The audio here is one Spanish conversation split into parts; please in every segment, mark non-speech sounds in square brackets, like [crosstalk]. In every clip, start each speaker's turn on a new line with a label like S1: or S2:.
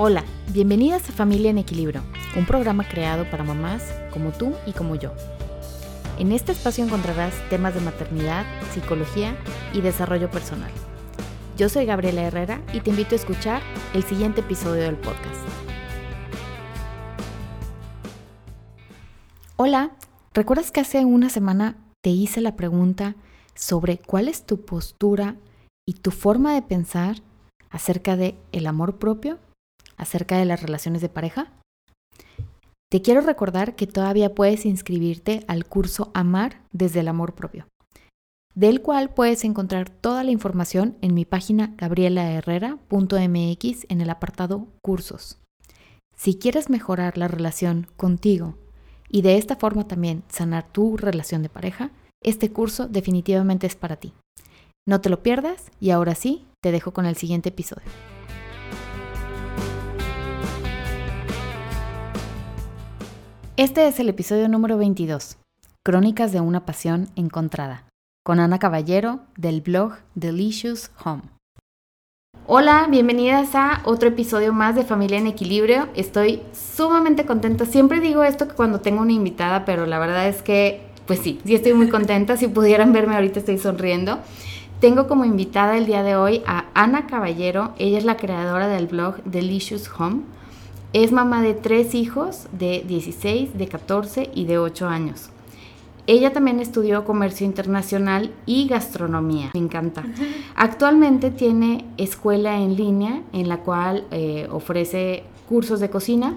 S1: Hola, bienvenidas a Familia en Equilibrio, un programa creado para mamás como tú y como yo. En este espacio encontrarás temas de maternidad, psicología y desarrollo personal. Yo soy Gabriela Herrera y te invito a escuchar el siguiente episodio del podcast. Hola, ¿recuerdas que hace una semana te hice la pregunta sobre cuál es tu postura y tu forma de pensar acerca de el amor propio? Acerca de las relaciones de pareja? Te quiero recordar que todavía puedes inscribirte al curso Amar desde el amor propio, del cual puedes encontrar toda la información en mi página gabrielaherrera.mx en el apartado Cursos. Si quieres mejorar la relación contigo y de esta forma también sanar tu relación de pareja, este curso definitivamente es para ti. No te lo pierdas y ahora sí, te dejo con el siguiente episodio. Este es el episodio número 22, Crónicas de una pasión encontrada, con Ana Caballero del blog Delicious Home. Hola, bienvenidas a otro episodio más de Familia en Equilibrio. Estoy sumamente contenta. Siempre digo esto cuando tengo una invitada, pero la verdad es que, pues sí, sí estoy muy contenta. Si pudieran verme ahorita estoy sonriendo. Tengo como invitada el día de hoy a Ana Caballero. Ella es la creadora del blog Delicious Home es mamá de tres hijos de 16, de 14 y de 8 años. Ella también estudió comercio internacional y gastronomía. Me encanta. [laughs] Actualmente tiene escuela en línea en la cual eh, ofrece cursos de cocina,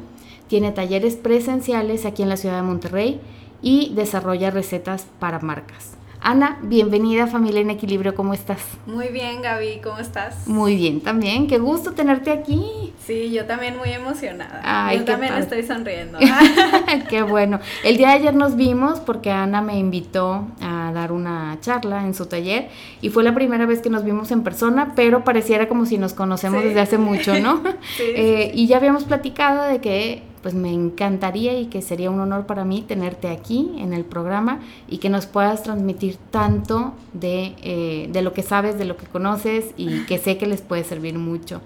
S1: tiene talleres presenciales aquí en la ciudad de Monterrey y desarrolla recetas para marcas. Ana, bienvenida a Familia en Equilibrio, ¿cómo estás?
S2: Muy bien, Gaby, ¿cómo estás?
S1: Muy bien también, qué gusto tenerte aquí.
S2: Sí, yo también muy emocionada. yo también estoy sonriendo. [laughs] [laughs]
S1: qué bueno. El día de ayer nos vimos porque Ana me invitó a dar una charla en su taller y fue la primera vez que nos vimos en persona, pero pareciera como si nos conocemos desde hace mucho, ¿no? [laughs] sí, eh, y ya habíamos platicado de que pues me encantaría y que sería un honor para mí tenerte aquí en el programa y que nos puedas transmitir tanto de, eh, de, lo que sabes, de lo que conoces y que sé que les puede servir mucho.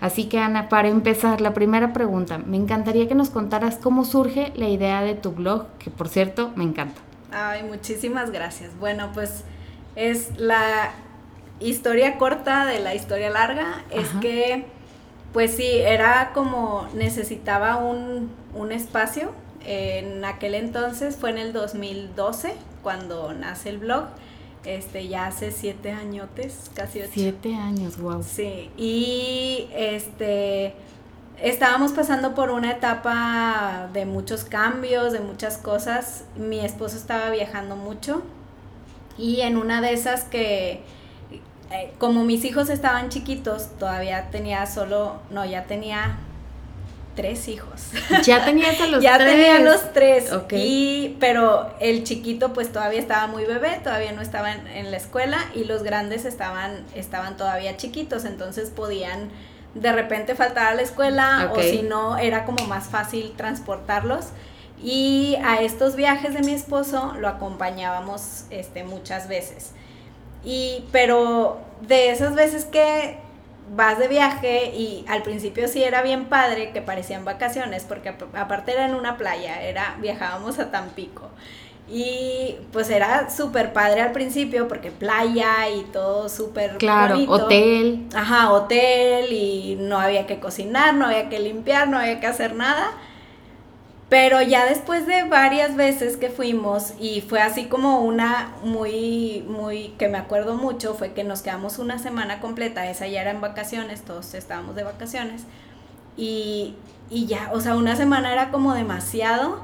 S1: Así que Ana, para empezar, la primera pregunta, me encantaría que nos contaras cómo surge la idea de tu blog, que por cierto me encanta.
S2: Ay, muchísimas gracias. Bueno, pues es la historia corta de la historia larga, es que pues sí, era como necesitaba un, espacio. En aquel entonces fue en el 2012 cuando nace el blog. Este, ya hace siete añotes, casi ocho.
S1: Siete años, wow.
S2: Sí, y este, estábamos pasando por una etapa de muchos cambios, de muchas cosas. Mi esposo estaba viajando mucho y en una de esas que eh, como mis hijos estaban chiquitos, todavía tenía solo, no, ya tenía tres hijos.
S1: Ya tenías a [laughs] los
S2: ya tres. Ya tenía los tres. Y, pero el chiquito pues todavía estaba muy bebé, todavía no estaba en, la escuela y los grandes estaban, estaban todavía chiquitos, entonces podían de repente faltar a la escuela o si no era como más fácil transportarlos. Y a estos viajes de mi esposo lo acompañábamos este, muchas veces. Y, pero de esas veces que vas de viaje y al principio sí era bien padre, que parecían vacaciones, porque aparte era en una playa, era, viajábamos a Tampico. Y pues era súper padre al principio porque playa y todo súper
S1: Claro, hotel.
S2: Ajá, hotel y no había que cocinar, no había que limpiar, no había que hacer nada. Pero ya después de varias veces que fuimos y fue así como una muy, muy, que me acuerdo mucho, fue que nos quedamos una semana completa, esa ya era en vacaciones, todos estábamos de vacaciones. Y, y ya, o sea, una semana era como demasiado.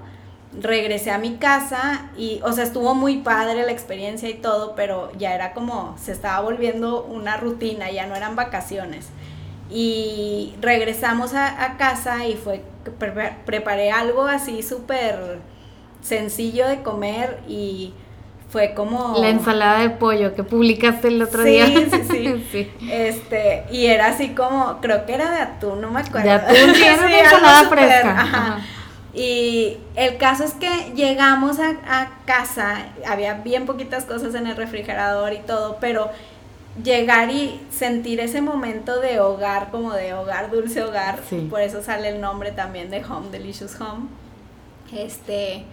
S2: Regresé a mi casa y, o sea, estuvo muy padre la experiencia y todo, pero ya era como, se estaba volviendo una rutina, ya no eran vacaciones. Y regresamos a, casa y fue, preparé algo así súper sencillo de comer y fue como...
S1: La ensalada de pollo que publicaste el otro día.
S2: Sí, sí, [laughs] sí. Este, y era así como, creo que era de atún, no me acuerdo.
S1: De atún, sí, era [laughs] ensalada fresca.
S2: Y el caso es que llegamos a, a, casa, había bien poquitas cosas en el refrigerador y todo, pero llegar y sentir ese momento de hogar, como de hogar, dulce hogar, por eso sale el nombre también de Home, Delicious Home. Este,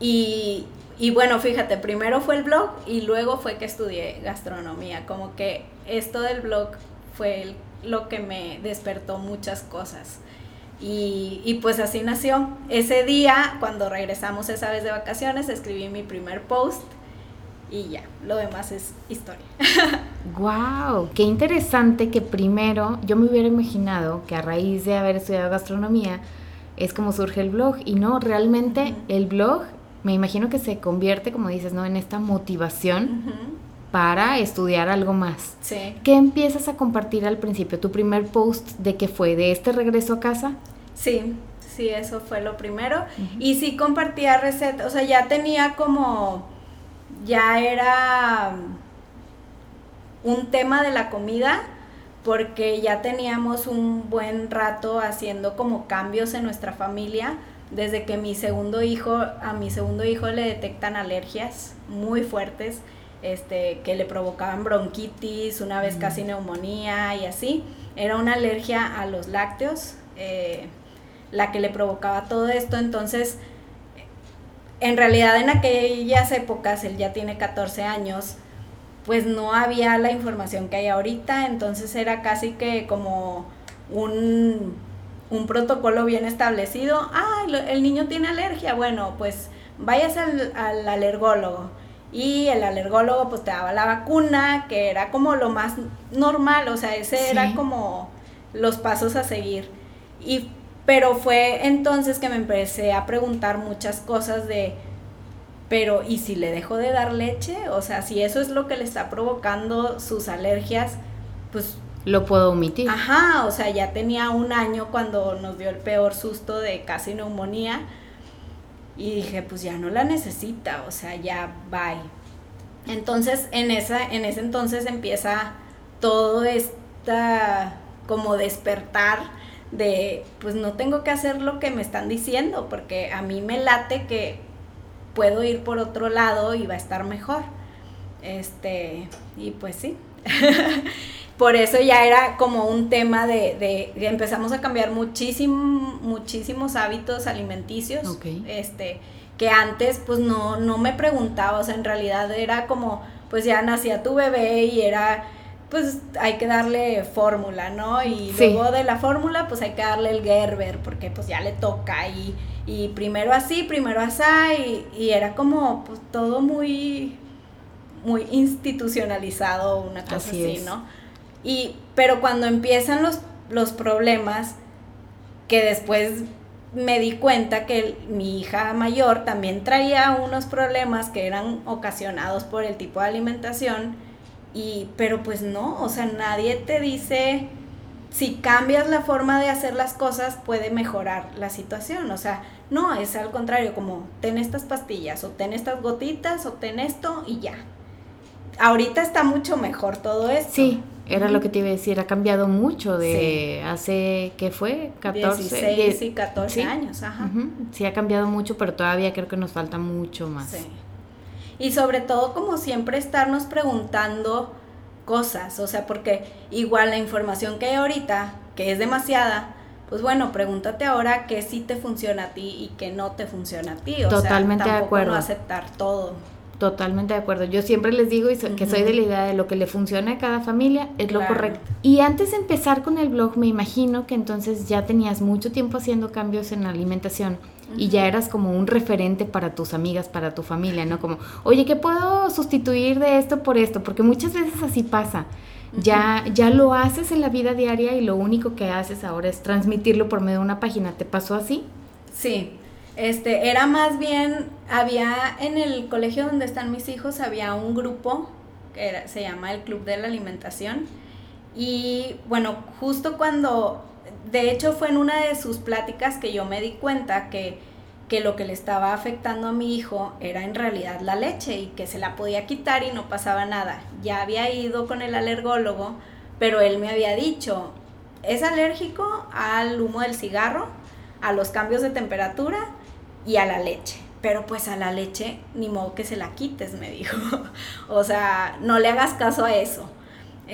S2: y, y bueno, fíjate, primero fue el blog y luego fue que estudié gastronomía, como que esto del blog fue lo que me despertó muchas cosas. Y, y, pues así nació. Ese día, cuando regresamos esa vez de vacaciones, escribí mi primer post y ya, lo demás es historia. [laughs]
S1: ¡Wow! Qué interesante que primero yo me hubiera imaginado que a raíz de haber estudiado gastronomía es como surge el blog y no, realmente el blog me imagino que se convierte, como dices, ¿no? En esta motivación para estudiar algo más.
S2: Sí.
S1: ¿Qué empiezas a compartir al principio? ¿Tu primer post de qué fue? ¿De este regreso a casa?
S2: Sí, sí, eso fue lo primero. Y sí compartía recetas, o sea, ya tenía como ya era un tema de la comida porque ya teníamos un buen rato haciendo como cambios en nuestra familia desde que mi segundo hijo a mi segundo hijo le detectan alergias muy fuertes este que le provocaban bronquitis una vez casi neumonía y así. Era una alergia a los lácteos eh, la que le provocaba todo esto. Entonces en realidad en aquellas épocas, él ya tiene 14 años, pues no había la información que hay ahorita, entonces era casi que como un, protocolo bien establecido. Ah, el niño tiene alergia, bueno, pues vayas al, alergólogo. Y el alergólogo pues te daba la vacuna, que era como lo más normal, o sea, ese era como los pasos a seguir. Y pero fue entonces que me empecé a preguntar muchas cosas de, pero ¿y si le dejo de dar leche? O sea, si eso es lo que le está provocando sus alergias, pues...
S1: Lo puedo omitir.
S2: Ajá, o sea, ya tenía un año cuando nos dio el peor susto de casi neumonía. Y dije, pues ya no la necesita, o sea, ya bye. Entonces, en, esa, en ese entonces empieza todo esta como despertar de pues no tengo que hacer lo que me están diciendo porque a mí me late que puedo ir por otro lado y va a estar mejor. Este, y pues sí. [laughs] por eso ya era como un tema de, de, empezamos a cambiar muchísimo, muchísimos hábitos alimenticios. Este, que antes pues no, no me preguntaba, o sea, en realidad era como, pues ya nacía tu bebé y era pues hay que darle fórmula, ¿no? Y luego de la fórmula, pues hay que darle el Gerber, porque pues ya le toca y, y primero así, primero así, y, y era como pues todo muy, muy institucionalizado, una cosa así, ¿no? Y, pero cuando empiezan los, los problemas, que después me di cuenta que mi hija mayor también traía unos problemas que eran ocasionados por el tipo de alimentación, y, pero pues no, o sea, nadie te dice si cambias la forma de hacer las cosas puede mejorar la situación. O sea, no, es al contrario, como ten estas pastillas, o ten estas gotitas, o ten esto y ya. Ahorita está mucho mejor todo esto.
S1: Sí, era lo que te iba a decir, ha cambiado mucho de hace, ¿qué fue?
S2: 14. 16 y 14 años, ajá.
S1: Sí, ha cambiado mucho, pero todavía creo que nos falta mucho más. Sí.
S2: Y sobre todo como siempre estarnos preguntando cosas, o sea, porque igual la información que hay ahorita, que es demasiada, pues bueno, pregúntate ahora qué sí te funciona a ti y qué no te funciona a ti. O
S1: Totalmente
S2: sea,
S1: de acuerdo.
S2: No aceptar todo.
S1: Totalmente de acuerdo. Yo siempre les digo que soy de la idea de lo que le funciona a cada familia es lo correcto. Y antes de empezar con el blog, me imagino que entonces ya tenías mucho tiempo haciendo cambios en la alimentación y ya eras como un referente para tus amigas, para tu familia, ¿no? Como, oye, ¿qué puedo sustituir de esto por esto? Porque muchas veces así pasa. Ya, ya lo haces en la vida diaria y lo único que haces ahora es transmitirlo por medio de una página. ¿Te pasó así?
S2: Sí, este, era más bien, había en el colegio donde están mis hijos, había un grupo que se llama el Club de la Alimentación. Y bueno, justo cuando, de hecho fue en una de sus pláticas que yo me di cuenta que, que lo que le estaba afectando a mi hijo era en realidad la leche y que se la podía quitar y no pasaba nada. Ya había ido con el alergólogo, pero él me había dicho, es alérgico al humo del cigarro, a los cambios de temperatura y a la leche. Pero pues a la leche ni modo que se la quites, me dijo. [laughs] o sea, no le hagas caso a eso.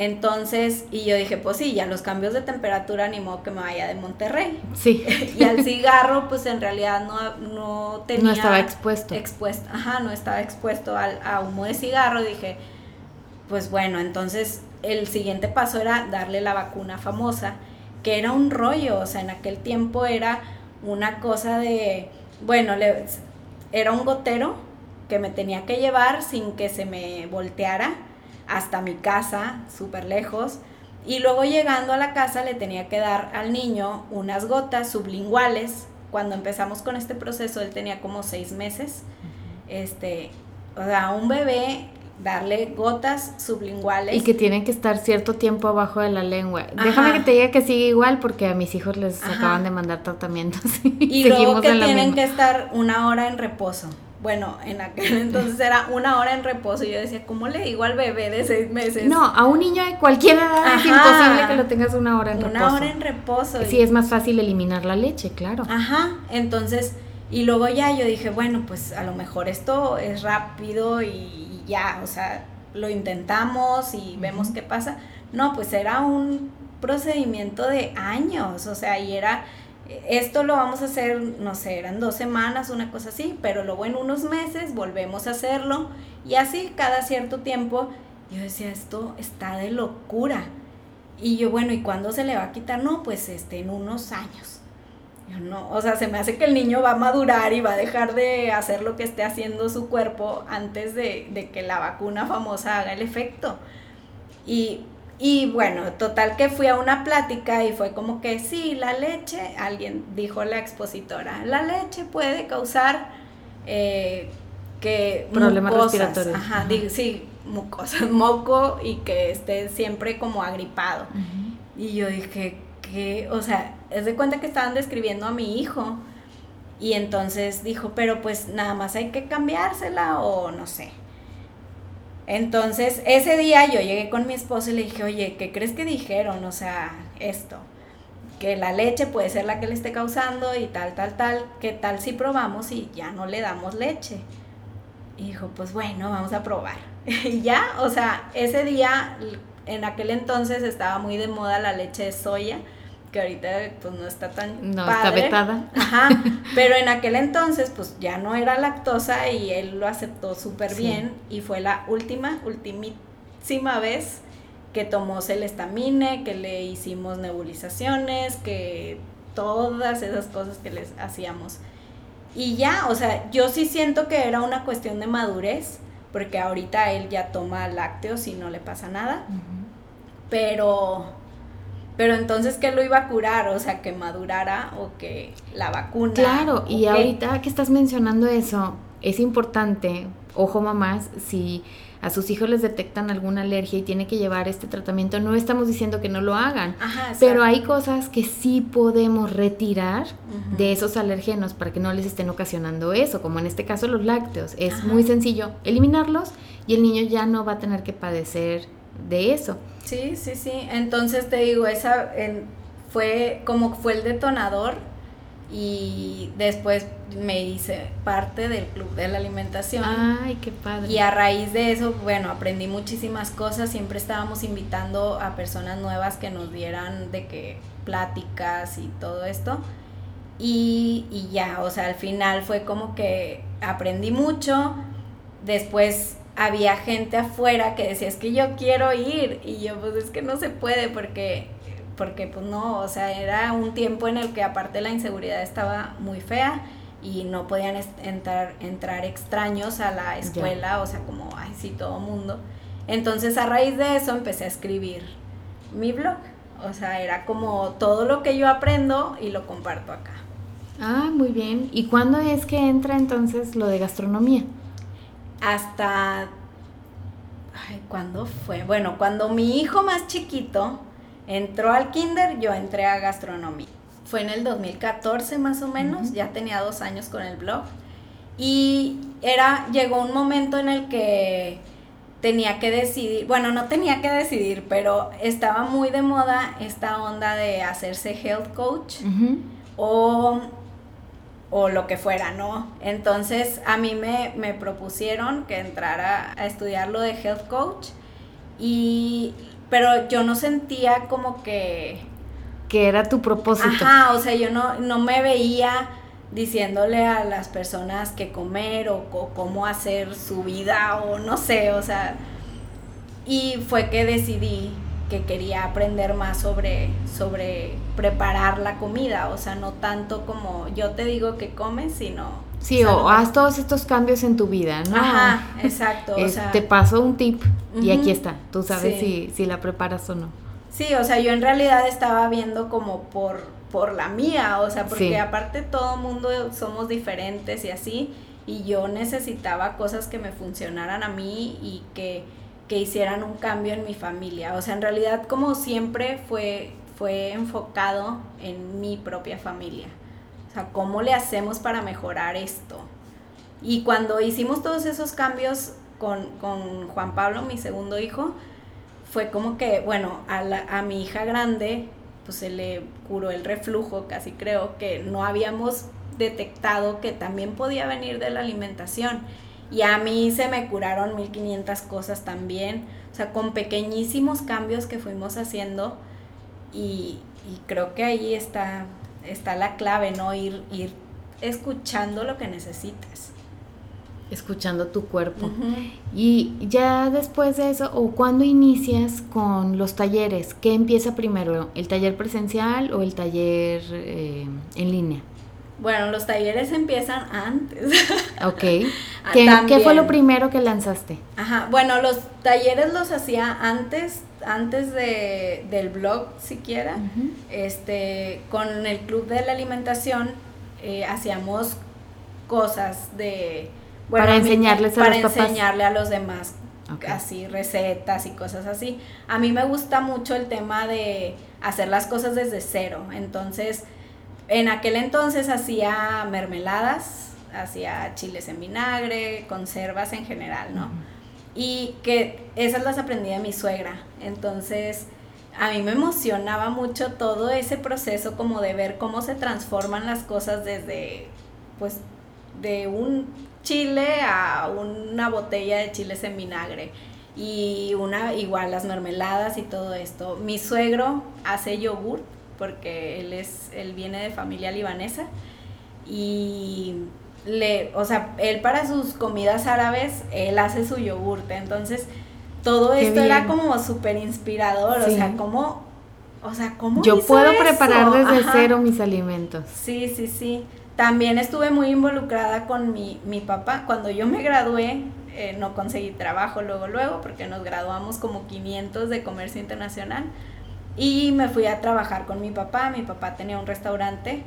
S2: Entonces, y yo dije, pues sí, ya los cambios de temperatura animó que me vaya de Monterrey.
S1: Sí. [laughs]
S2: y al cigarro, pues en realidad no, no tenía...
S1: No estaba expuesto.
S2: Expuesto, ajá, no estaba expuesto al, a humo de cigarro. Dije, pues bueno, entonces el siguiente paso era darle la vacuna famosa, que era un rollo, o sea, en aquel tiempo era una cosa de, bueno, le, era un gotero que me tenía que llevar sin que se me volteara hasta mi casa, súper lejos. Y luego llegando a la casa le tenía que dar al niño unas gotas sublinguales. Cuando empezamos con este proceso, él tenía como seis meses. Este, o sea, un bebé darle gotas sublinguales.
S1: Y que tienen que estar cierto tiempo abajo de la lengua. Déjame que te diga que sigue igual porque a mis hijos les acaban de mandar tratamientos. [laughs]
S2: Y, luego que tienen que estar una hora en reposo. Bueno, en aquel [laughs] entonces era una hora en reposo y yo decía, ¿cómo le digo al bebé de seis meses?
S1: No, a un niño de cualquier edad es imposible que lo tengas una hora en reposo.
S2: Una hora en reposo.
S1: Sí, es más fácil eliminar la leche, claro.
S2: Ajá, entonces, y luego ya yo dije, bueno, pues a lo mejor esto es rápido y ya, o sea, lo intentamos y vemos qué pasa. No, pues era un procedimiento de años, o sea, y era, esto lo vamos a hacer, no sé, eran dos semanas, una cosa así, pero luego en unos meses volvemos a hacerlo y así cada cierto tiempo yo decía, esto está de locura. Y yo, bueno, ¿y cuándo se le va a quitar? No, pues este, en unos años no, o sea, se me hace que el niño va a madurar y va a dejar de hacer lo que esté haciendo su cuerpo antes de, que la vacuna famosa haga el efecto. Y, bueno, total que fui a una plática y fue como que sí, la leche, alguien dijo la expositora, la leche puede causar eh, que...
S1: Problemas respiratorios.
S2: Ajá, sí, mucosas, [laughs] moco y que esté siempre como agripado. Y yo dije, que, o sea, es de cuenta que estaban describiendo a mi hijo y entonces dijo, pero pues nada más hay que cambiársela o no sé. Entonces ese día yo llegué con mi esposo y le dije, oye, ¿qué crees que dijeron? O sea, esto, que la leche puede ser la que le esté causando y tal, tal, tal, ¿qué tal si probamos y ya no le damos leche? Y dijo, pues bueno, vamos a probar. [laughs] y ya, o sea, ese día, en aquel entonces estaba muy de moda la leche de soya que ahorita pues no está tan
S1: no está vetada.
S2: Ajá [laughs] pero en aquel entonces pues ya no era lactosa y él lo aceptó súper bien y fue la última ultimísima vez que tomó celestamine que le hicimos nebulizaciones que todas esas cosas que les hacíamos. Y ya o sea yo sí siento que era una cuestión de madurez porque ahorita él ya toma lácteos y no le pasa nada. Pero pero entonces, ¿qué lo iba a curar? O sea, que madurara o que la vacuna.
S1: Claro, y ahorita que estás mencionando eso, es importante, ojo mamás, si a sus hijos les detectan alguna alergia y tiene que llevar este tratamiento, no estamos diciendo que no lo hagan, pero hay cosas que sí podemos retirar de esos alergenos para que no les estén ocasionando eso, como en este caso los lácteos. Es muy sencillo eliminarlos y el niño ya no va a tener que padecer de eso.
S2: Sí, sí, sí. Entonces te digo, esa fue como fue el detonador y después me hice parte del club de la alimentación.
S1: Ay, qué padre.
S2: Y a raíz de eso, bueno, aprendí muchísimas cosas. Siempre estábamos invitando a personas nuevas que nos dieran de que pláticas y todo esto. Y, y ya, o sea, al final fue como que aprendí mucho. Después había gente afuera que decía, es que yo quiero ir, y yo pues es que no se puede porque, porque pues no, o sea, era un tiempo en el que aparte la inseguridad estaba muy fea y no podían entrar, entrar extraños a la escuela, o sea, como, ay, sí, todo mundo. Entonces a raíz de eso empecé a escribir mi blog, o sea, era como todo lo que yo aprendo y lo comparto acá.
S1: Ah, muy bien. ¿Y cuándo es que entra entonces lo de gastronomía?
S2: Hasta... Ay, ¿Cuándo fue? Bueno, cuando mi hijo más chiquito entró al kinder, yo entré a gastronomía. Fue en el 2014 más o menos, ya tenía dos años con el blog. Y era, llegó un momento en el que tenía que decidir, bueno, no tenía que decidir, pero estaba muy de moda esta onda de hacerse health coach o o lo que fuera, ¿no? Entonces a mí me, propusieron que entrara a estudiar lo de health coach y pero yo no sentía como que...
S1: Que era tu propósito.
S2: Ajá, o sea, yo no, no me veía diciéndole a las personas qué comer o, cómo hacer su vida o no sé, o sea, y fue que decidí que quería aprender más sobre, sobre preparar la comida, o sea, no tanto como yo te digo que comes, sino...
S1: Sí, o, haz todos estos cambios en tu vida, ¿no?
S2: Ajá, exacto.
S1: o sea, te paso un tip y aquí está, tú sabes si, si la preparas o no.
S2: Sí, o sea, yo en realidad estaba viendo como por por la mía, o sea, porque aparte todo mundo somos diferentes y así, y yo necesitaba cosas que me funcionaran a mí y que, que hicieran un cambio en mi familia. O sea, en realidad como siempre fue, fue enfocado en mi propia familia. O sea, ¿cómo le hacemos para mejorar esto? Y cuando hicimos todos esos cambios con, con Juan Pablo, mi segundo hijo, fue como que, bueno, a, la, a mi hija grande pues se le curó el reflujo, casi creo que no habíamos detectado que también podía venir de la alimentación. Y a mí se me curaron 1500 cosas también, o sea, con pequeñísimos cambios que fuimos haciendo y, creo que ahí está, está la clave, ¿no? Ir, ir escuchando lo que necesitas
S1: escuchando tu cuerpo. Y ya después de eso, o cuando inicias con los talleres, ¿qué empieza primero? ¿El taller presencial o el taller eh, en línea?
S2: Bueno, los talleres empiezan antes. [laughs]
S1: Ok. ¿Qué, fue lo primero que lanzaste?
S2: Ajá, bueno, los talleres los hacía antes, antes de, del blog siquiera. Este, con el club de la alimentación eh, hacíamos cosas de
S1: para enseñarles a
S2: para enseñarle a los demás así recetas y cosas así. A mí me gusta mucho el tema de hacer las cosas desde cero. Entonces, en aquel entonces hacía mermeladas, hacía chiles en vinagre, conservas en general, ¿no? Y que esas las aprendí de mi suegra. Entonces, a mí me emocionaba mucho todo ese proceso como de ver cómo se transforman las cosas desde, pues, de un chile a una botella de chiles en vinagre y una igual las mermeladas y todo esto. Mi suegro hace yogur porque él es él viene de familia libanesa y le, o sea, él para sus comidas árabes él hace su yogurte, entonces todo esto era como súper inspirador, o sea, como o sea, ¿cómo
S1: Yo puedo preparar desde cero mis alimentos.
S2: Sí, sí, sí. También estuve muy involucrada con mi, mi papá. Cuando yo me gradué, eh, no conseguí trabajo luego, luego, porque nos graduamos como 500 de comercio internacional. Y me fui a trabajar con mi papá. Mi papá tenía un restaurante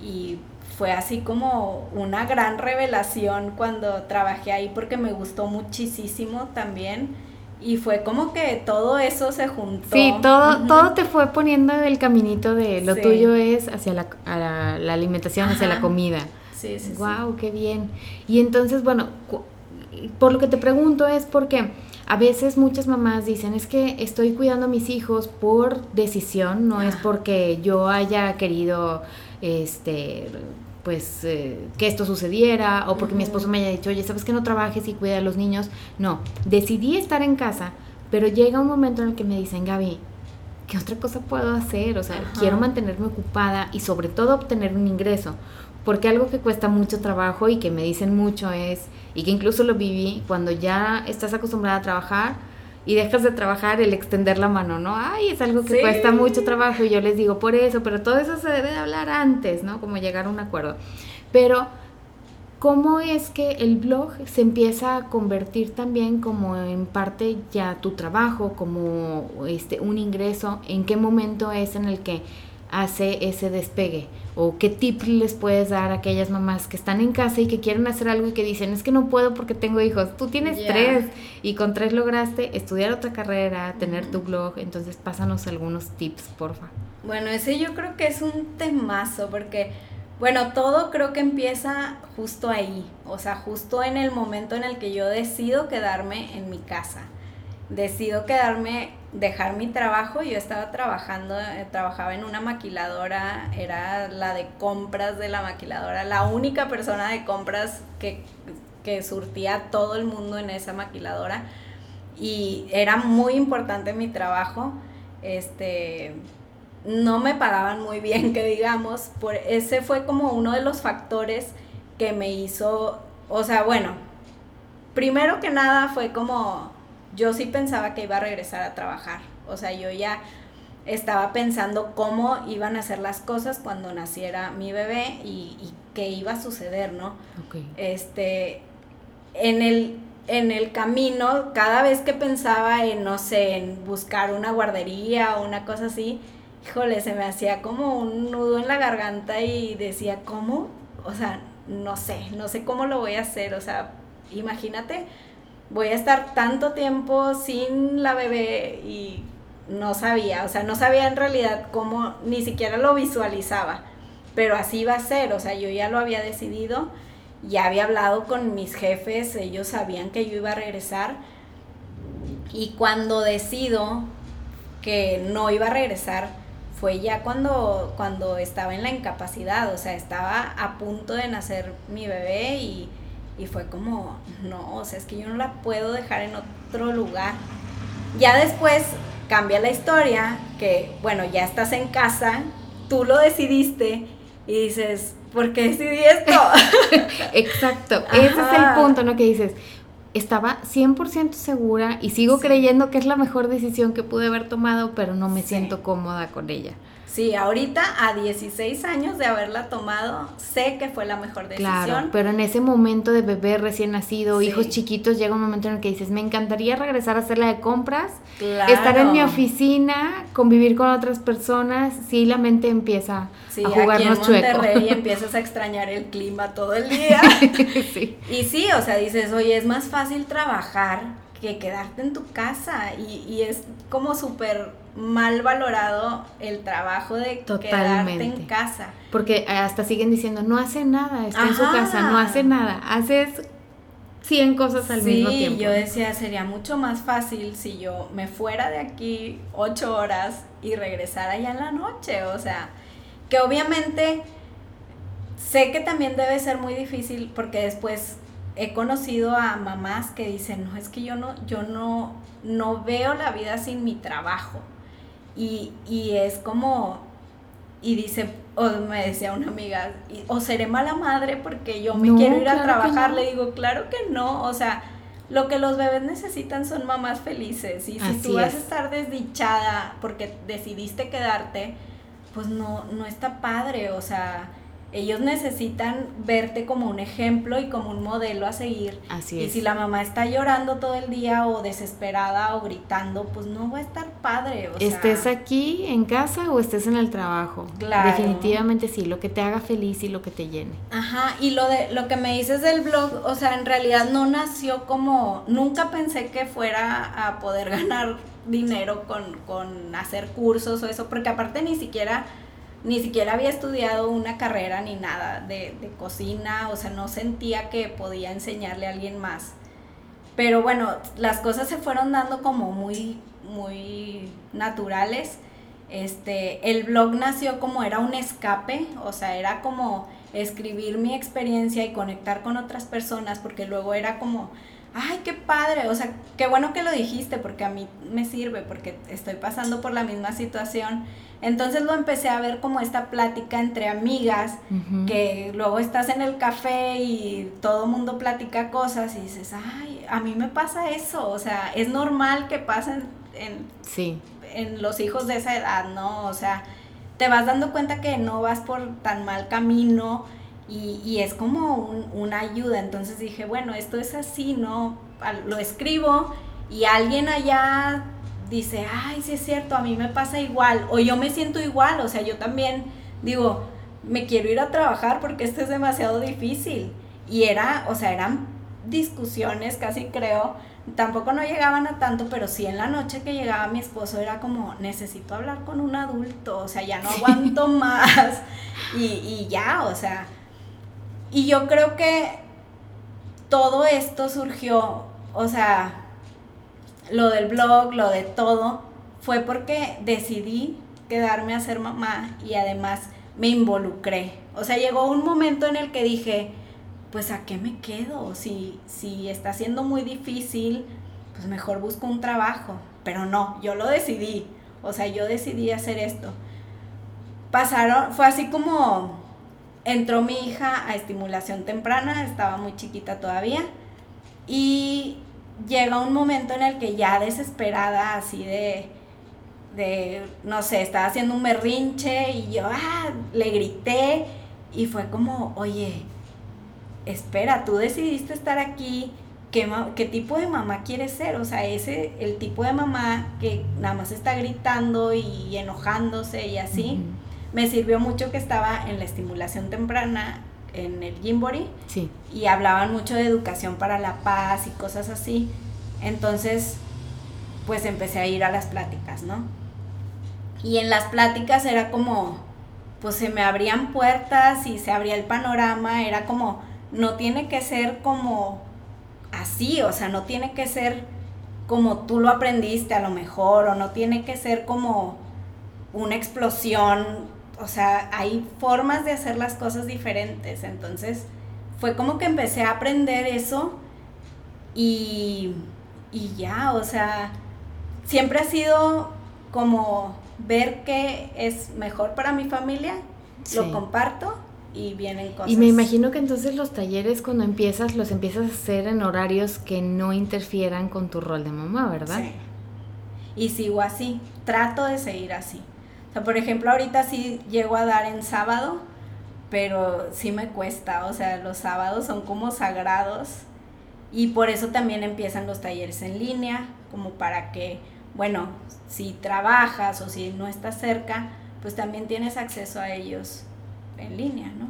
S2: y fue así como una gran revelación cuando trabajé ahí porque me gustó muchísimo también y fue como que todo eso se juntó.
S1: Sí, todo, todo te fue poniendo el caminito de lo tuyo es hacia la, la, alimentación, hacia la comida.
S2: Sí, sí.
S1: Wow, qué bien. Y entonces, bueno, por lo que te pregunto es porque a veces muchas mamás dicen, es que estoy cuidando a mis hijos por decisión, no es porque yo haya querido este pues eh, que esto sucediera o porque mi esposo me haya dicho, oye, ¿sabes que no trabajes y cuida a los niños? No, decidí estar en casa, pero llega un momento en el que me dicen, Gaby, ¿qué otra cosa puedo hacer? O sea, quiero mantenerme ocupada y sobre todo obtener un ingreso. Porque algo que cuesta mucho trabajo y que me dicen mucho es, y que incluso lo viví, cuando ya estás acostumbrada a trabajar, y dejas de trabajar el extender la mano, ¿no? Ay, es algo que cuesta mucho trabajo y yo les digo por eso, pero todo eso se debe de hablar antes, ¿no? Como llegar a un acuerdo. Pero, ¿cómo es que el blog se empieza a convertir también como en parte ya tu trabajo, como este, un ingreso? ¿En qué momento es en el que hace ese despegue? ¿O qué tip les puedes dar a aquellas mamás que están en casa y que quieren hacer algo y que dicen, es que no puedo porque tengo hijos? Tú tienes tres y con tres lograste estudiar otra carrera, tener tu blog, entonces pásanos algunos tips, porfa.
S2: Bueno, ese yo creo que es un temazo porque, bueno, todo creo que empieza justo ahí, o sea, justo en el momento en el que yo decido quedarme en mi casa decido quedarme, dejar mi trabajo. Yo estaba trabajando, eh, trabajaba en una maquiladora, era la de compras de la maquiladora, la única persona de compras que, que surtía a todo el mundo en esa maquiladora. y era muy importante mi trabajo. Este, no me pagaban muy bien, [laughs] que digamos, por ese fue como uno de los factores que me hizo, o sea, bueno, primero que nada fue como yo sí pensaba que iba a regresar a trabajar, o sea, yo ya estaba pensando cómo iban a ser las cosas cuando naciera mi bebé y, y qué iba a suceder, ¿no? Este, en el, en el camino, cada vez que pensaba en, no sé, en buscar una guardería o una cosa así, híjole, se me hacía como un nudo en la garganta y decía, ¿cómo? O sea, no sé, no sé cómo lo voy a hacer, o sea, imagínate, voy a estar tanto tiempo sin la bebé y no sabía, o sea, no sabía en realidad cómo, ni siquiera lo visualizaba, pero así va a ser, o sea, yo ya lo había decidido, ya había hablado con mis jefes, ellos sabían que yo iba a regresar, y cuando decido que no iba a regresar, fue ya cuando, cuando estaba en la incapacidad, o sea, estaba a punto de nacer mi bebé y, y fue como, no, o sea, es que yo no la puedo dejar en otro lugar. Ya después cambia la historia, que bueno, ya estás en casa, tú lo decidiste y dices, ¿por qué decidí esto? [laughs]
S1: Exacto, ese es el punto, ¿no? Que dices, estaba 100% segura y sigo creyendo que es la mejor decisión que pude haber tomado, pero no me siento cómoda con ella.
S2: Sí, ahorita a 16 años de haberla tomado, sé que fue la mejor decisión. Claro,
S1: pero en ese momento de bebé recién nacido, hijos chiquitos, llega un momento en el que dices, me encantaría regresar a hacer la de compras, estar en mi oficina, convivir con otras personas, sí la mente empieza a jugarnos aquí en Monterrey
S2: y [laughs] empiezas a extrañar el clima todo el día. [laughs] sí. Y sí, o sea, dices, oye, es más fácil trabajar que quedarte en tu casa y, y es como súper mal valorado el trabajo de quedarte en casa.
S1: Porque hasta siguen diciendo, no hace nada, está en su casa, no hace nada, haces 100 cosas al mismo tiempo.
S2: Sí, yo decía, sería mucho más fácil si yo me fuera de aquí ocho horas y regresara ya en la noche, o sea, que obviamente sé que también debe ser muy difícil porque después he conocido a mamás que dicen, no, es que yo no, yo no, no veo la vida sin mi trabajo. Y, y es como, y dice, o me decía una amiga, o seré mala madre porque yo me quiero ir a trabajar. Le digo, claro que no, o sea, lo que los bebés necesitan son mamás felices. Y si tú vas a estar desdichada porque decidiste quedarte, pues no, no está padre, o sea, ellos necesitan verte como un ejemplo y como un modelo a seguir. Así es. Y si la mamá está llorando todo el día o desesperada o gritando, pues no va a estar padre.
S1: estés aquí en casa o estés en el trabajo. Claro. Definitivamente sí, lo que te haga feliz y lo que te llene.
S2: Ajá, y lo de lo que me dices del blog, o sea, en realidad no nació como, nunca pensé que fuera a poder [laughs] ganar dinero con, con hacer cursos o eso, porque aparte ni siquiera ni siquiera había estudiado una carrera ni nada de, cocina, o sea, no sentía que podía enseñarle a alguien más. Pero bueno, las cosas se fueron dando como muy, muy naturales. Este, el blog nació como era un escape, o sea, era como escribir mi experiencia y conectar con otras personas, porque luego era como, ay, qué padre, o sea, qué bueno que lo dijiste, porque a mí me sirve, porque estoy pasando por la misma situación entonces lo empecé a ver como esta plática entre amigas, que luego estás en el café y todo el mundo platica cosas y dices, ay, a mí me pasa eso, o sea, es normal que pasen en, en los hijos de esa edad, ¿no? O sea, te vas dando cuenta que no vas por tan mal camino y, y es como una ayuda. Entonces dije, bueno, esto es así, ¿no? Lo escribo y alguien allá dice, ay, sí es cierto, a mí me pasa igual, o yo me siento igual, o sea, yo también digo, me quiero ir a trabajar porque esto es demasiado difícil. Y era, o sea, eran discusiones, casi creo, tampoco no llegaban a tanto, pero sí en la noche que llegaba mi esposo era como, necesito hablar con un adulto, o sea, ya no aguanto [laughs] más. Y, y ya, o sea, y yo creo que todo esto surgió, o sea, lo del blog, lo de todo, fue porque decidí quedarme a ser mamá y además me involucré. O sea, llegó un momento en el que dije, pues a qué me quedo, si, si está siendo muy difícil, pues mejor busco un trabajo. Pero no, yo lo decidí. O sea, yo decidí hacer esto. Pasaron, fue así como entró mi hija a estimulación temprana, estaba muy chiquita todavía. Y llega un momento en el que ya desesperada, así de, de, no sé, estaba haciendo un berrinche y yo, ah, le grité y fue como, oye, espera, tú decidiste estar aquí, ¿qué, qué tipo de mamá quieres ser? O sea, ese, el tipo de mamá que nada más está gritando y enojándose y así. Me sirvió mucho que estaba en la estimulación temprana en el Gimbori
S1: sí.
S2: y hablaban mucho de educación para la paz y cosas así. Entonces, pues empecé a ir a las pláticas, ¿no? Y en las pláticas era como, pues se me abrían puertas y se abría el panorama, era como, no tiene que ser como así, o sea, no tiene que ser como tú lo aprendiste a lo mejor, o no tiene que ser como una explosión, o sea, hay formas de hacer las cosas diferentes, entonces fue como que empecé a aprender eso y, y ya, o sea, siempre ha sido como ver qué es mejor para mi familia, lo comparto y vienen cosas.
S1: Y me imagino que entonces los talleres cuando empiezas los empiezas a hacer en horarios que no interfieran con tu rol de mamá, ¿verdad? Sí.
S2: Y sigo así, trato de seguir así. O sea, por ejemplo, ahorita sí llego a dar en sábado, pero sí me cuesta, o sea, los sábados son como sagrados y por eso también empiezan los talleres en línea, como para que bueno, si trabajas o si no estás cerca, pues también tienes acceso a ellos en línea, ¿no?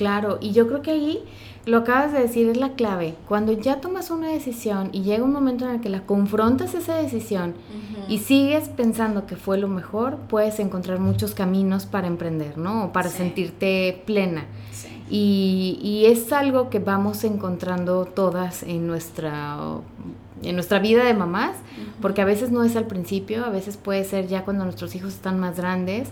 S1: Claro, y yo creo que ahí lo acabas de decir es la clave. Cuando ya tomas una decisión y llega un momento en el que la confrontas esa decisión y sigues pensando que fue lo mejor, puedes encontrar muchos caminos para emprender, ¿no? O para sentirte plena. Sí. Y, y es algo que vamos encontrando todas en nuestra en nuestra vida de mamás, porque a veces no es al principio, a veces puede ser ya cuando nuestros hijos están más grandes,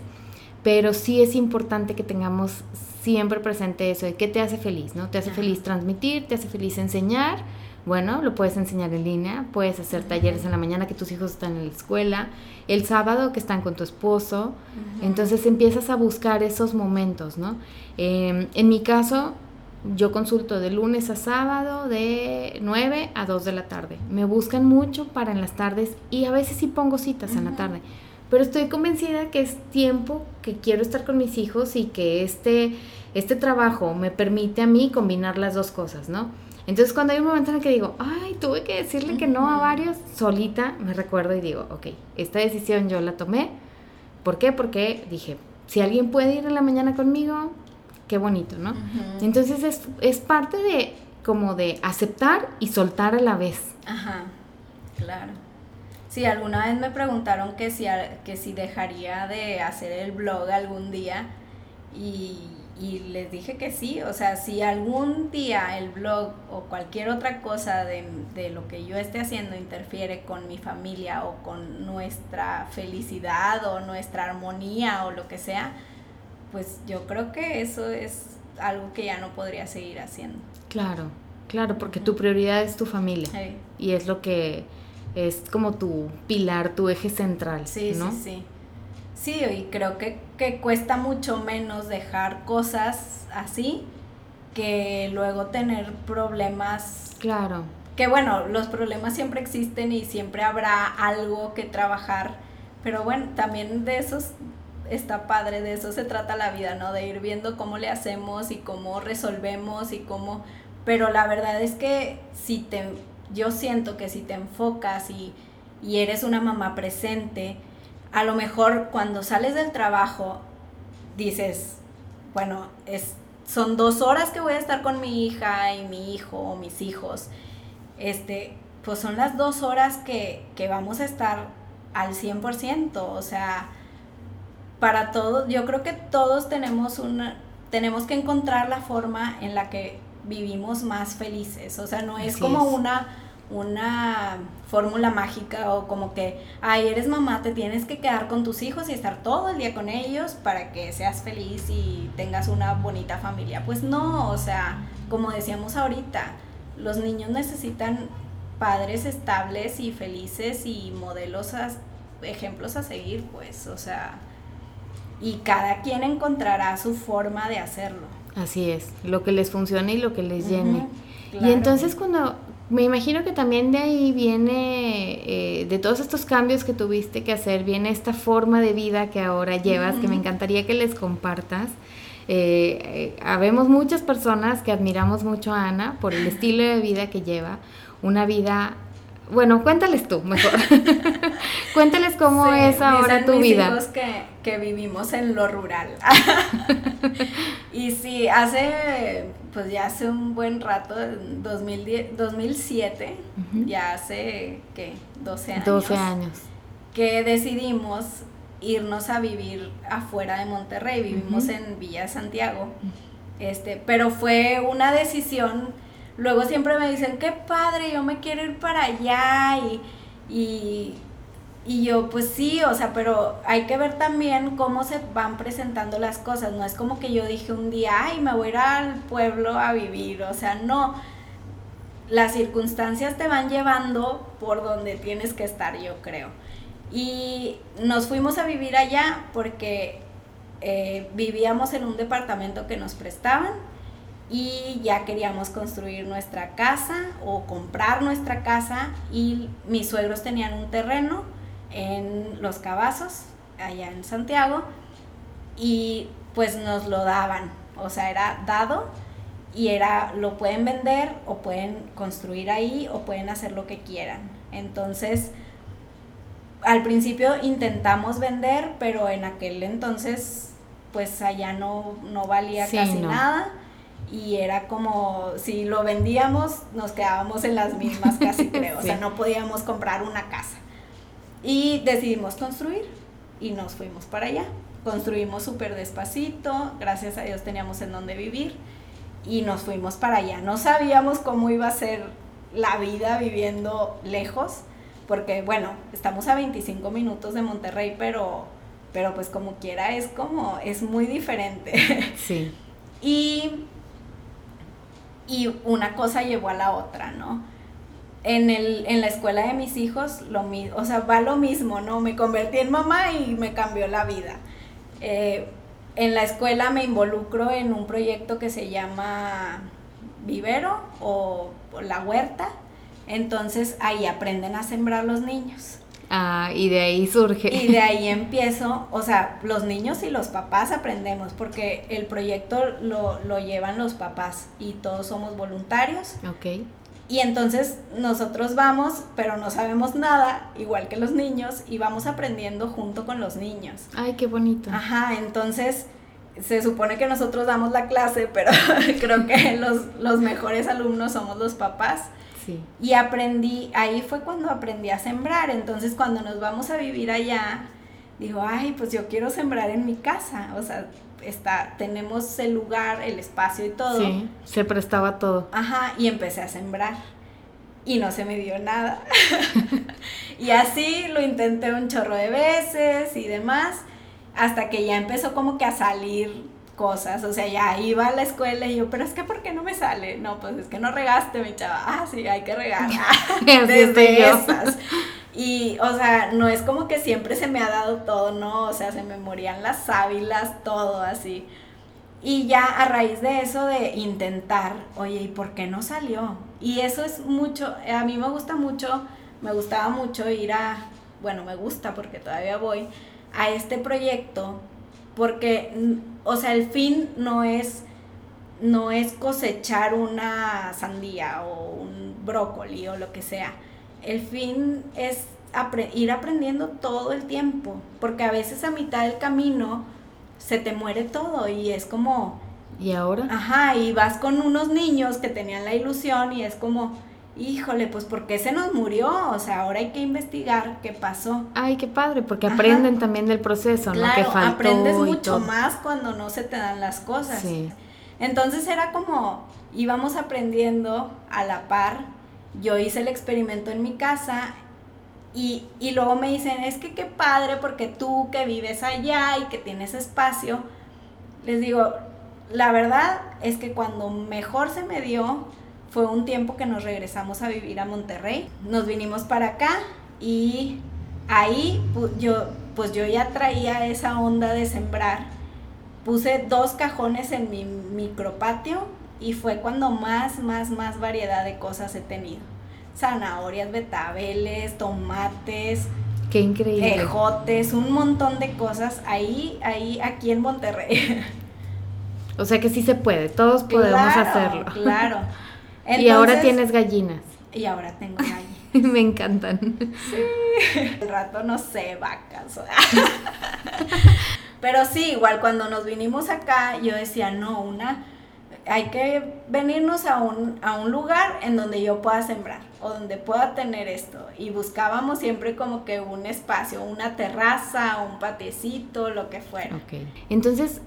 S1: pero sí es importante que tengamos siempre presente eso de qué te hace feliz, ¿no? Te hace feliz transmitir, te hace feliz enseñar, bueno, lo puedes enseñar en línea, puedes hacer talleres en la mañana que tus hijos están en la escuela, el sábado que están con tu esposo, entonces empiezas a buscar esos momentos, ¿no? Em, en mi caso, yo consulto de lunes a sábado de 9 a 2 de la tarde. Me buscan mucho para en las tardes y a veces sí pongo citas en la tarde. Pero estoy convencida que es tiempo que quiero estar con mis hijos y que este, este trabajo me permite a mí combinar las dos cosas, ¿no? Entonces cuando hay un momento en el que digo, ay, tuve que decirle que no a varios, solita me recuerdo y digo, ok, esta decisión yo la tomé. ¿Por qué? Porque dije, si alguien puede ir en la mañana conmigo, qué bonito, ¿no? Entonces es, es parte de como de aceptar y soltar a la vez.
S2: Ajá, claro. Sí, alguna vez me preguntaron que si, que si dejaría de hacer el blog algún día y, y, les dije que sí, o sea, si algún día el blog o cualquier otra cosa de, de, lo que yo esté haciendo interfiere con mi familia o con nuestra felicidad o nuestra armonía o lo que sea, pues yo creo que eso es algo que ya no podría seguir haciendo.
S1: Claro, claro, porque tu prioridad es tu familia y es lo que es como tu pilar, tu eje central.
S2: Sí,
S1: sí,
S2: sí. Sí, y creo que, que cuesta mucho menos dejar cosas así que luego tener problemas.
S1: Claro.
S2: Que bueno, los problemas siempre existen y siempre habrá algo que trabajar, pero bueno, también de esos está padre, de eso se trata la vida, ¿no? De ir viendo cómo le hacemos y cómo resolvemos y cómo... Pero la verdad es que si te... Yo siento que si te enfocas y, y eres una mamá presente, a lo mejor cuando sales del trabajo dices, bueno, es, son dos horas que voy a estar con mi hija y mi hijo o mis hijos. Este, pues son las dos horas que, que vamos a estar al 100%, o sea, para todos, yo creo que todos tenemos una, tenemos que encontrar la forma en la que vivimos más felices. O sea, no es como una una fórmula mágica o como que, ay, eres mamá, te tienes que quedar con tus hijos y estar todo el día con ellos para que seas feliz y tengas una bonita familia. Pues no, o sea, como decíamos ahorita, los niños necesitan padres estables y felices y modelos, ejemplos a seguir, pues, o sea, y cada quien encontrará su forma de hacerlo.
S1: Así es, lo que les funcione y lo que les llene. Y entonces cuando, me imagino que también de ahí viene, eh, de todos estos cambios que tuviste que hacer, viene esta forma de vida que ahora llevas, que me encantaría que les compartas. Eh, eh, habemos muchas personas que admiramos mucho a Ana por el estilo de vida que lleva, una vida bueno, cuéntales tú mejor. [laughs] cuéntales cómo es ahora tu vida.
S2: Hijos que, que vivimos en lo rural. [laughs] y sí, hace, pues ya hace un buen rato, 2010, 2007, ya hace, ¿qué? 12 años.
S1: 12 años.
S2: Que decidimos irnos a vivir afuera de Monterrey, vivimos en Villa Santiago. Este, pero fue una decisión luego siempre me dicen, qué padre, yo me quiero ir para allá y, y, yo, pues sí, o sea, pero hay que ver también cómo se van presentando las cosas, no es como que yo dije un día, ay, me voy a ir al pueblo a vivir, o sea, no, las circunstancias te van llevando por donde tienes que estar, yo creo. Y nos fuimos a vivir allá porque eh, vivíamos en un departamento que nos prestaban y ya queríamos construir nuestra casa o comprar nuestra casa y mis suegros tenían un terreno en Los Cabazos, allá en Santiago, y pues nos lo daban, o sea, era dado y era lo pueden vender o pueden construir ahí o pueden hacer lo que quieran. Entonces, al principio intentamos vender, pero en aquel entonces pues allá no, no valía casi nada y era como si lo vendíamos nos quedábamos en las mismas casi [laughs] creo, o sea, no podíamos comprar una casa. Y decidimos construir y nos fuimos para allá. Construimos súper despacito, gracias a Dios teníamos en donde vivir y nos fuimos para allá. No sabíamos cómo iba a ser la vida viviendo lejos, porque bueno, estamos a 25 minutos de Monterrey, pero, pero pues como quiera es como, es muy diferente.
S1: Sí. [laughs]
S2: y y una cosa llevó a la otra, ¿no? En, el, en la escuela de mis hijos, lo mismo, o sea, va lo mismo, ¿no? Me convertí en mamá y me cambió la vida. Eh, en la escuela me involucro en un proyecto que se llama Vivero o La Huerta. Entonces ahí aprenden a sembrar los niños.
S1: Ah, y de ahí surge.
S2: Y de ahí empiezo, o sea, los niños y los papás aprendemos, porque el proyecto lo, lo llevan los papás y todos somos voluntarios.
S1: Ok.
S2: Y entonces nosotros vamos, pero no sabemos nada, igual que los niños, y vamos aprendiendo junto con los niños.
S1: Ay, qué bonito.
S2: Ajá, entonces se supone que nosotros damos la clase, pero [laughs] creo que los, los mejores alumnos somos los papás. Y aprendí, ahí fue cuando aprendí a sembrar. Entonces cuando nos vamos a vivir allá, digo, ay, pues yo quiero sembrar en mi casa. O sea, está, tenemos el lugar, el espacio y todo.
S1: Sí, se prestaba todo.
S2: Ajá, y empecé a sembrar. Y no se me dio nada. [laughs] [laughs] y así lo intenté un chorro de veces y demás, hasta que ya empezó como que a salir cosas, o sea, ya iba a la escuela y yo, pero es que ¿por qué no me sale? No, pues es que no regaste, mi chava. Ah, sí, hay que regar. [laughs] Desde esas. Y, o sea, no es como que siempre se me ha dado todo, no, o sea, se me morían las sábilas, todo así. Y ya a raíz de eso de intentar, oye, ¿y por qué no salió? Y eso es mucho, a mí me gusta mucho, me gustaba mucho ir a, bueno, me gusta porque todavía voy, a este proyecto porque, o sea, el fin no es, no es cosechar una sandía o un brócoli o lo que sea. El fin es ir aprendiendo todo el tiempo, porque a veces a mitad del camino se te muere todo y es como...
S1: ¿Y ahora?
S2: Ajá, y vas con unos niños que tenían la ilusión y es como híjole, pues ¿por qué se nos murió? O sea, ahora hay que investigar qué pasó.
S1: Ay, qué padre, porque aprenden también del proceso,
S2: ¿no? Que faltó aprendes mucho más cuando no se te dan las cosas. Sí. Entonces era como, íbamos aprendiendo a la par. Yo hice el experimento en mi casa y, y luego me dicen, es que qué padre porque tú que vives allá y que tienes espacio, les digo, la verdad es que cuando mejor se me dio fue un tiempo que nos regresamos a vivir a Monterrey. Nos vinimos para acá y ahí yo, pues yo ya traía esa onda de sembrar. Puse dos cajones en mi micropatio y fue cuando más, más, más variedad de cosas he tenido. Zanahorias, betabeles, tomates,
S1: Qué increíble.
S2: ejotes, un montón de cosas ahí, ahí, aquí en Monterrey. [laughs]
S1: O sea que sí se puede, todos podemos hacerlo.
S2: Claro. [laughs]
S1: y ahora tienes gallinas.
S2: Y ahora tengo [laughs] gallinas.
S1: Me encantan.
S2: Sí. [laughs] El rato no sé, vacas. [laughs] Pero sí, igual cuando nos vinimos acá, yo decía, no, una, hay que venirnos a un, a un lugar en donde yo pueda sembrar o donde pueda tener esto. Y buscábamos siempre como que un espacio, una terraza, un patiecito, lo que fuera.
S1: Ok. Entonces,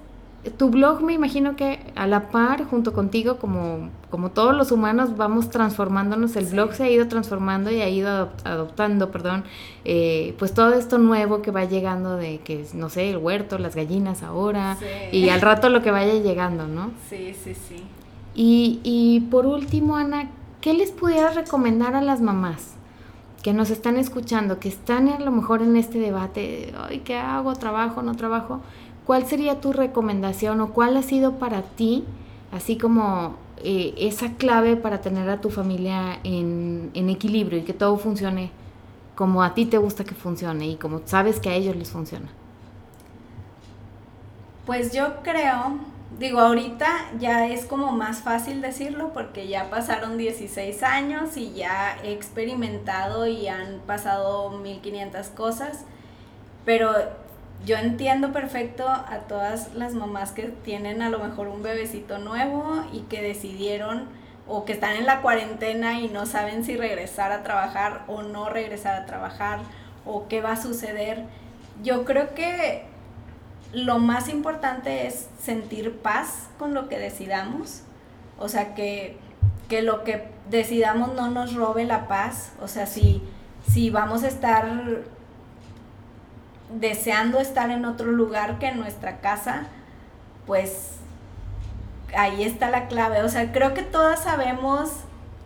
S1: tu blog me imagino que a la par, junto contigo, como, como todos los humanos, vamos transformándonos, el blog se ha ido transformando y ha ido adoptando, perdón, eh, pues todo esto nuevo que va llegando de que, no sé, el huerto, las gallinas ahora, y al rato lo que vaya llegando, ¿no?
S2: Sí, sí, sí.
S1: Y, y por último, Ana, ¿qué les pudieras recomendar a las mamás? que nos están escuchando, que están a lo mejor en este debate, ay, ¿qué hago? ¿Trabajo? ¿No trabajo? ¿Cuál sería tu recomendación o cuál ha sido para ti, así como eh, esa clave para tener a tu familia en, en, equilibrio y que todo funcione como a ti te gusta que funcione y como sabes que a ellos les funciona?
S2: Pues yo creo, digo, ahorita ya es como más fácil decirlo porque ya pasaron 16 años y ya he experimentado y han pasado 1500 cosas, pero yo entiendo perfecto a todas las mamás que tienen a lo mejor un bebecito nuevo y que decidieron o que están en la cuarentena y no saben si regresar a trabajar o no regresar a trabajar o qué va a suceder. Yo creo que lo más importante es sentir paz con lo que decidamos, o sea, que, que lo que decidamos no nos robe la paz, o sea, si, si vamos a estar deseando estar en otro lugar que en nuestra casa, pues ahí está la clave. O sea, creo que todas sabemos,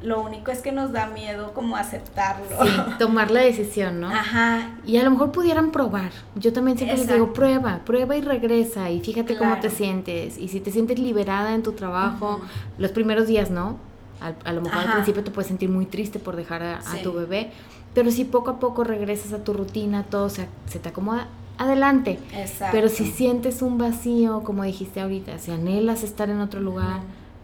S2: lo único es que nos da miedo como aceptarlo.
S1: Sí, tomar la decisión, ¿no?
S2: Ajá.
S1: Y a lo mejor pudieran probar. Yo también siempre les digo, prueba, prueba y regresa y fíjate cómo te sientes. Y si te sientes liberada en tu trabajo, los primeros días, ¿no? A, lo mejor al principio te puedes sentir muy triste por dejar a tu bebé pero si poco a poco regresas a tu rutina, todo se, se te acomoda, adelante. Exacto. Pero si sientes un vacío, como dijiste ahorita, si anhelas estar en otro lugar,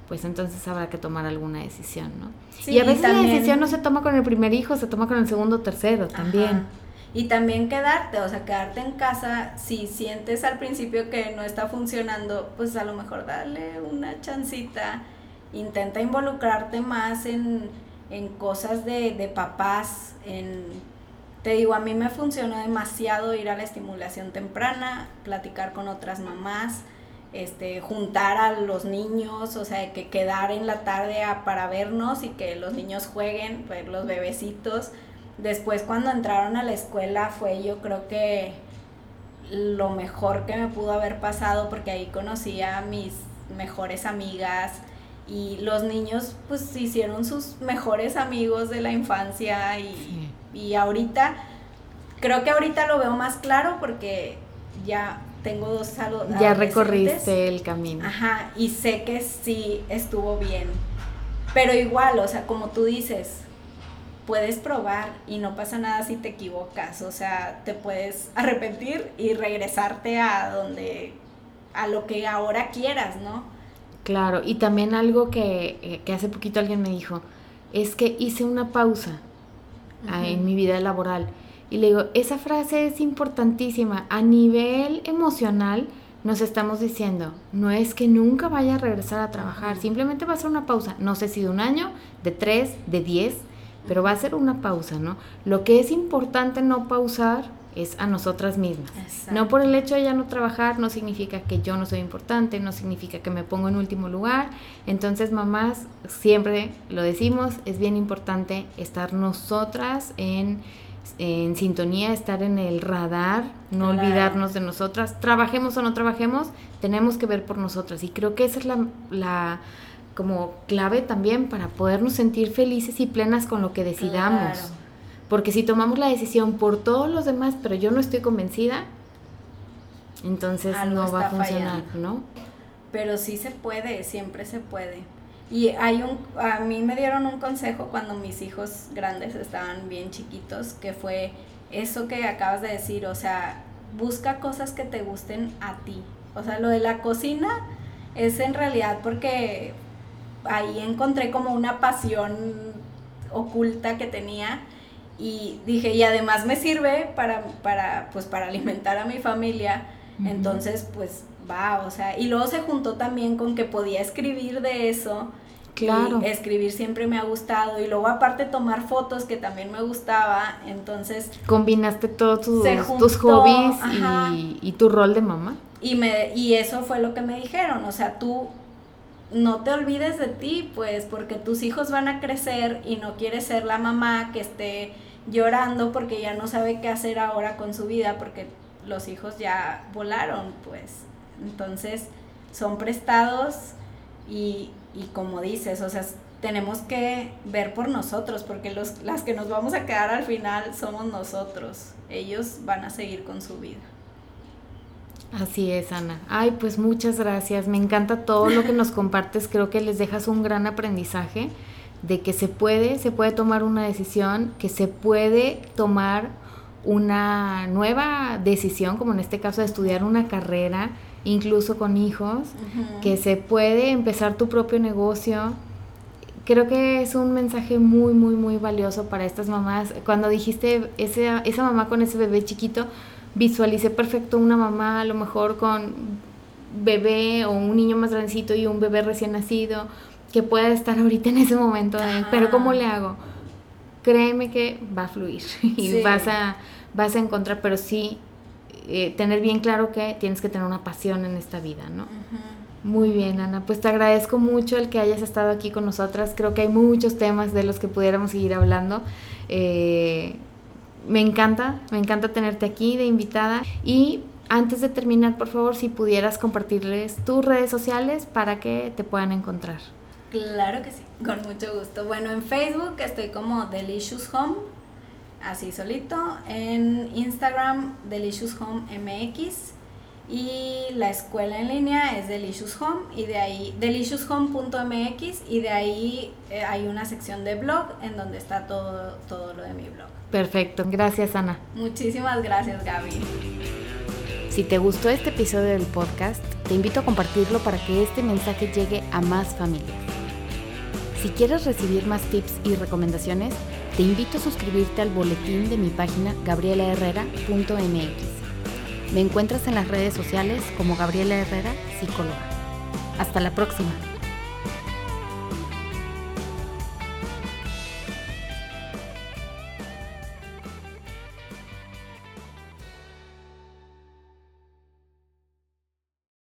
S1: pues entonces habrá que tomar alguna decisión, ¿no? y a veces la decisión no se toma con el primer hijo, se toma con el segundo o tercero también.
S2: Y también quedarte, o sea, quedarte en casa, si sientes al principio que no está funcionando, pues a lo mejor darle una chancita, intenta involucrarte más en en cosas de, de papás, en, te digo, a mí me funcionó demasiado ir a la estimulación temprana, platicar con otras mamás, este, juntar a los niños, o sea, que quedar en la tarde para vernos y que los niños jueguen, ver los bebecitos. Después cuando entraron a la escuela fue yo creo que lo mejor que me pudo haber pasado porque ahí conocí a mis mejores amigas, y los niños pues hicieron sus mejores amigos de la infancia y, y ahorita, creo que ahorita lo veo más claro porque ya tengo dos saludos.
S1: Ya recorriste el camino.
S2: Ajá, y sé que sí estuvo bien. Pero igual, o sea, como tú dices, puedes probar y no pasa nada si te equivocas. O sea, te puedes arrepentir y regresarte a donde, a lo que ahora quieras, ¿no?
S1: Claro, y también algo que, eh, que hace poquito alguien me dijo, es que hice una pausa ah, en mi vida laboral. Y le digo, esa frase es importantísima. A nivel emocional nos estamos diciendo, no es que nunca vaya a regresar a trabajar, simplemente va a ser una pausa. No sé si de un año, de tres, de diez, pero va a ser una pausa, ¿no? Lo que es importante no pausar es a nosotras mismas. No por el hecho de ya no trabajar, no significa que yo no soy importante, no significa que me pongo en último lugar. Entonces, mamás, siempre lo decimos, es bien importante estar nosotras en, en sintonía, estar en el radar, no olvidarnos de nosotras. Trabajemos o no trabajemos, tenemos que ver por nosotras. Y creo que esa es la, la como clave también para podernos sentir felices y plenas con lo que decidamos. Porque si tomamos la decisión por todos los demás, pero yo no estoy convencida, entonces no va a funcionar, ¿no?
S2: Pero sí se puede, siempre se puede. Y hay un, a mí me dieron un consejo cuando mis hijos grandes estaban bien chiquitos, que fue eso que acabas de decir, o sea, busca cosas que te gusten a ti. O sea, lo de la cocina es en realidad porque ahí encontré como una pasión oculta que tenía y dije, y además me sirve para, para, pues, para alimentar a mi familia, entonces pues va, o sea, y luego se juntó también con que podía escribir de eso. Claro. Y escribir siempre me ha gustado y luego aparte tomar fotos que también me gustaba, entonces...
S1: Combinaste todos tus, tus hobbies y, y, tu rol de mamá.
S2: Y, me, y eso fue lo que me dijeron, o sea, tú no te olvides de ti, pues, porque tus hijos van a crecer y no quieres ser la mamá que esté llorando porque ya no sabe qué hacer ahora con su vida porque los hijos ya volaron, pues. Entonces, son prestados y, y como dices, o sea, tenemos que ver por nosotros, porque los, las que nos vamos a quedar al final somos nosotros. Ellos van a seguir con su vida.
S1: Así es, Ana. Ay, pues muchas gracias. Me encanta todo lo que nos [laughs] compartes. Creo que les dejas un gran aprendizaje de que se puede, se puede tomar una decisión, que se puede tomar una nueva decisión, como en este caso de estudiar una carrera, incluso con hijos, que se puede empezar tu propio negocio. Creo que es un mensaje muy, muy, muy valioso para estas mamás. Cuando dijiste esa, esa mamá con ese bebé chiquito, visualicé perfecto una mamá a lo mejor con bebé o un niño más grandecito y un bebé recién nacido que pueda estar ahorita en ese momento pero ¿cómo le hago? Créeme que va a fluir [laughs] y vas, a, vas a encontrar, pero sí eh, tener bien claro que tienes que tener una pasión en esta vida, ¿no? Muy bien, Ana. Pues te agradezco mucho el que hayas estado aquí con nosotras. Creo que hay muchos temas de los que pudiéramos seguir hablando. Eh, me encanta, me encanta tenerte aquí de invitada. Y antes de terminar, por favor, si pudieras compartirles tus redes sociales para que te puedan encontrar.
S2: Claro que sí, con mucho gusto. Bueno, en Facebook estoy como Delicious Home, así solito. En Instagram, Delicious Home MX. Y la escuela en línea es Delicious Home y de ahí, delicioushome.mx y de ahí eh, hay una sección de blog en donde está todo, todo lo de mi blog.
S1: Perfecto, gracias Ana.
S2: Muchísimas gracias Gaby.
S1: Si te gustó este episodio del podcast, te invito a compartirlo para que este mensaje llegue a más familias. Si quieres recibir más tips y recomendaciones, te invito a suscribirte al boletín de mi página gabrielaherrera.mx. Me encuentras en las redes sociales como Gabriela Herrera, psicóloga. Hasta la próxima.